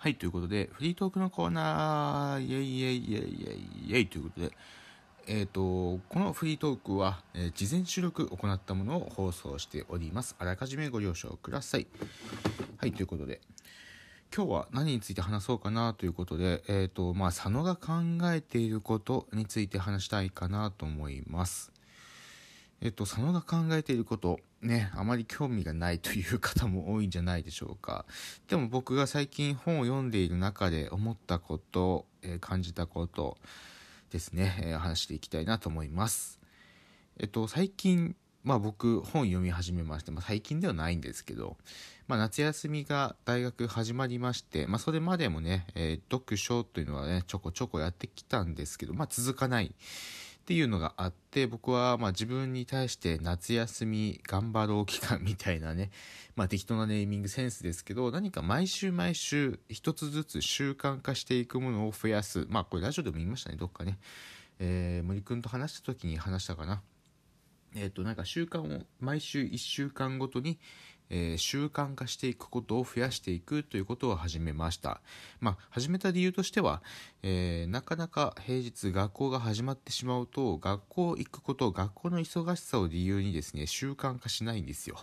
はい、ということで、フリートークのコーナー、イェイイェイイェイイェイイェイということで、えっ、と、このフリートークは、えー事前収録行ったものを放送しております。あらかじめご了承ください。はい、ということで、今日は何について話そうかなということで、えっ、と、まあ、佐野が考えていることについて話したいかなと思います。えっと、佐野が考えていること、ね、あまり興味がないという方も多いんじゃないでしょうか。でも僕が最近本を読んでいる中で思ったこと、えー感じたことですね、えー話していきたいなと思います。えっと、最近、まあ僕本読み始めまして、まあ最近ではないんですけど、まあ夏休みが大学始まりまして、まあそれまでもね、えー読書というのはね、ちょこちょこやってきたんですけど、まあ続かない。っていうのがあって僕はまあ自分に対して夏休み頑張ろう期間みたいなねまあ適当なネーミングセンスですけど何か毎週毎週一つずつ習慣化していくものを増やす。まあこれラジオでも言いましたねどっかね。えー森くんと話した時に話したかな。えっ、となんか習慣を毎週1週間ごとにえー習慣化していくことを増やしていくということを始めました。まあ、始めた理由としては、えーなかなか平日学校が始まってしまうと、学校行くこと、学校の忙しさを理由にですね、習慣化しないんですよ。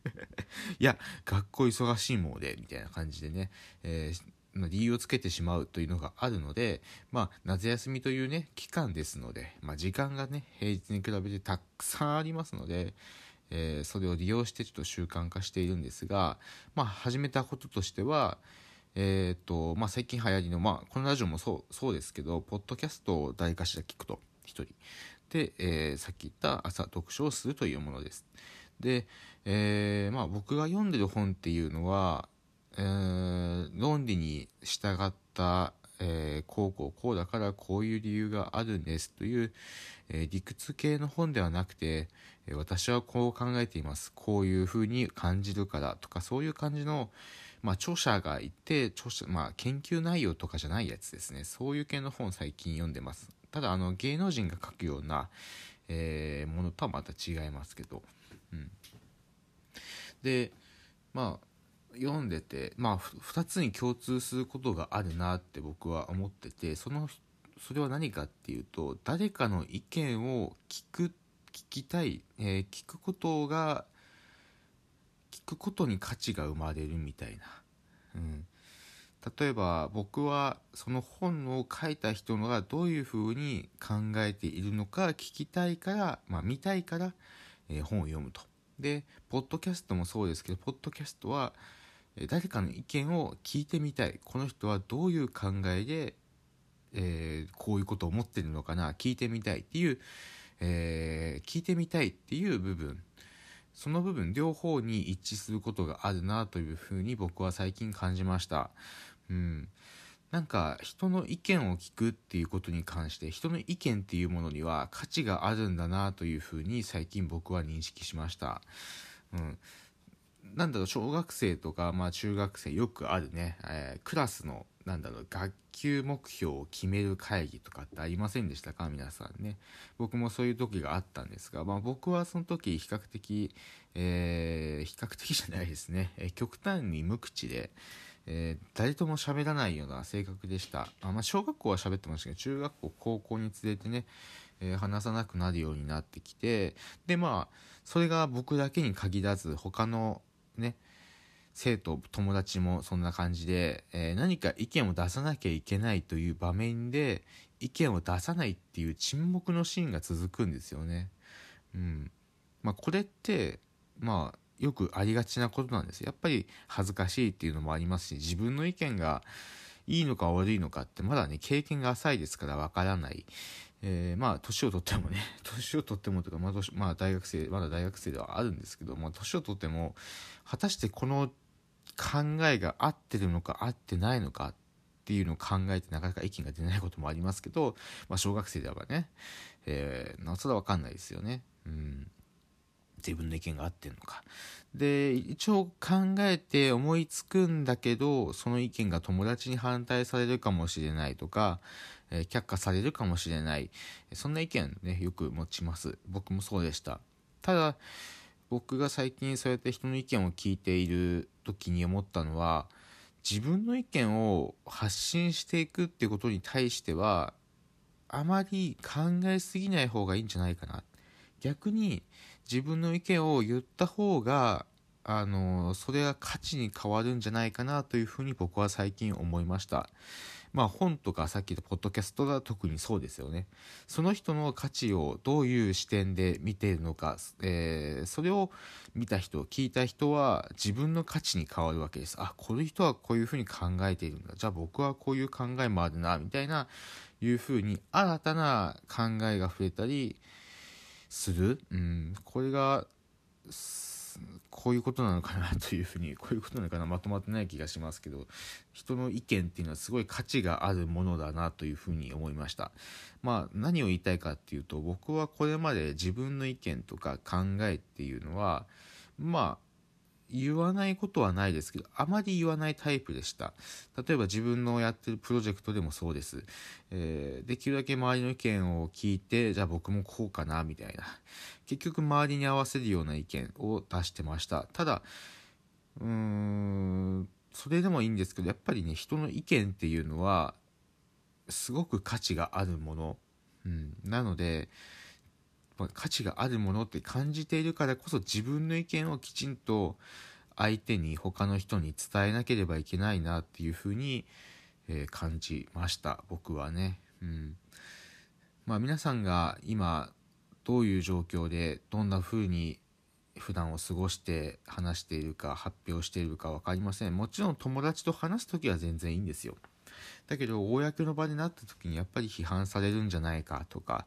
いや、学校忙しいもんで、みたいな感じでね、えー理由をつけてしまうというのがあるので、まあ、夏休みというね、期間ですので、まあ、時間がね、平日に比べてたくさんありますので、えーそれを利用してちょっと習慣化しているんですが、まあ、始めたこととしては、えーとまあ、最近流行りの、まあ、このラジオもそうそうですけどポッドキャストを誰かしら聞くと。一人。で、えーさっき言った朝読書をするというものです。で、えーまあ、僕が読んでる本っていうのは、えー論理に従った、えーこうこうこうだからこういう理由があるんですという、えー理屈系の本ではなくて、私はこう考えています。こういうふうに感じるからとかそういう感じの、まあ、著者がいて著者、まあ、研究内容とかじゃないやつですね。そういう系の本最近読んでます。ただあの芸能人が書くような、えーものとはまた違いますけど、うん、でまあ読んでてまあ2つに共通することがあるなって僕は思っててそのそれは何かっていうと誰かの意見を聞く聞きたい、えー聞くことが聞くことに価値が生まれるみたいな、うん、例えば僕はその本を書いた人がどういうふうに考えているのか聞きたいから、まあ、見たいから、えー本を読むと。でポッドキャストもそうですけどポッドキャストは誰かの意見を聞いてみたい。この人はどういう考えで、えーこういうことを思ってるのかな聞いてみたいっていう、えー聞いてみたいっていう部分その部分両方に一致することがあるなというふうに僕は最近感じました。うんなんか人の意見を聞くっていうことに関して人の意見っていうものには価値があるんだなというふうに最近僕は認識しました。うん、なんだろう小学生とか、まあ、中学生よくあるね、えークラスのなんだろう学級目標を決める会議とかってありませんでしたか？皆さんね。僕もそういう時があったんですが、まあ、僕はその時比較的、えー比較的じゃないですね、えー極端に無口で、えー誰とも喋らないような性格でした。あ、まあ、小学校は喋ってましたけど中学校高校に連れてね、えー話さなくなるようになってきてでまあそれが僕だけに限らず他のね生徒友達もそんな感じで、えー何か意見を出さなきゃいけないという場面で意見を出さないっていう沈黙のシーンが続くんですよね。うん。まあ、これってまあよくありがちなことなんです。やっぱり恥ずかしいっていうのもありますし自分の意見がいいのか悪いのかってまだね経験が浅いですからわからない、えーまあ年を取ってもね 年を取ってもというか、まあまあ、大学生まだ大学生ではあるんですけど、まあ、年を取っても果たしてこの考えが合ってるのか合ってないのかっていうのを考えてなかなか意見が出ないこともありますけど、まあ、小学生ではね、えー、なおさら分かんないですよね。うん自分の意見が合ってるのか。で一応考えて思いつくんだけどその意見が友達に反対されるかもしれないとか、えー却下されるかもしれないそんな意見ねよく持ちます僕もそうでしたただ僕が最近そうやって人の意見を聞いている時に思ったのは自分の意見を発信していくっていうことに対してはあまり考えすぎない方がいいんじゃないかな。逆に自分の意見を言った方があのそれが価値に変わるんじゃないかなというふうに僕は最近思いました。まあ本とかさっき言ったポッドキャストが特にそうですよね。その人の価値をどういう視点で見ているのか、えー、それを見た人聞いた人は自分の価値に変わるわけです。あこの人はこういうふうに考えているんだ。じゃあ僕はこういう考えもあるなみたいないうふうに新たな考えが増えたりする、うん、これがこういうことなのかなというふうにこういうことなのかなまとまってない気がしますけど人の意見っていうのはすごい価値があるものだなというふうに思いました。まあ何を言いたいかっていうと僕はこれまで自分の意見とか考えっていうのはまあ言わないことはないですけど、あまり言わないタイプでした。例えば自分のやってるプロジェクトでもそうです。えー、できるだけ周りの意見を聞いて、じゃあ僕もこうかな、みたいな。結局周りに合わせるような意見を出してました。ただ、うーん、それでもいいんですけど、やっぱりね、人の意見っていうのは、すごく価値があるもの。うん、なので、まあ、価値があるものって感じているからこそ自分の意見をきちんと相手に他の人に伝えなければいけないなっていうふうに、えー、感じました。僕はね。うん。まあ、皆さんが今どういう状況でどんなふうに普段を過ごして話しているか発表しているか分かりません。もちろん友達と話す時は全然いいんですよ。だけど公の場になった時にやっぱり批判されるんじゃないかとか、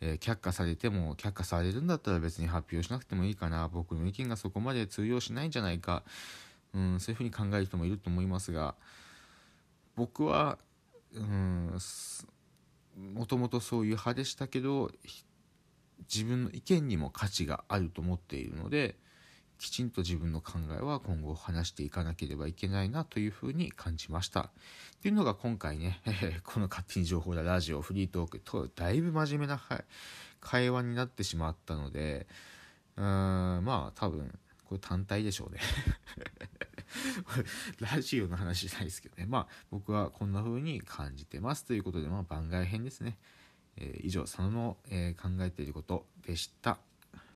えー、却下されても却下されるんだったら別に発表しなくてもいいかな。僕の意見がそこまで通用しないんじゃないか、うん、そういうふうに考える人もいると思いますが僕はもともとそういう派でしたけど自分の意見にも価値があると思っているのできちんと自分の考えは今後話していかなければいけないなというふうに感じました。っていうのが今回ね、この勝手に情報だラジオフリートークとだいぶ真面目な会話になってしまったので、うーん、まあ多分これ単体でしょうね ラジオの話じゃないですけどね。まあ僕はこんな風に感じてますということで、まあ番外編ですね。えー、以上、佐野の、えー、考えていることでした。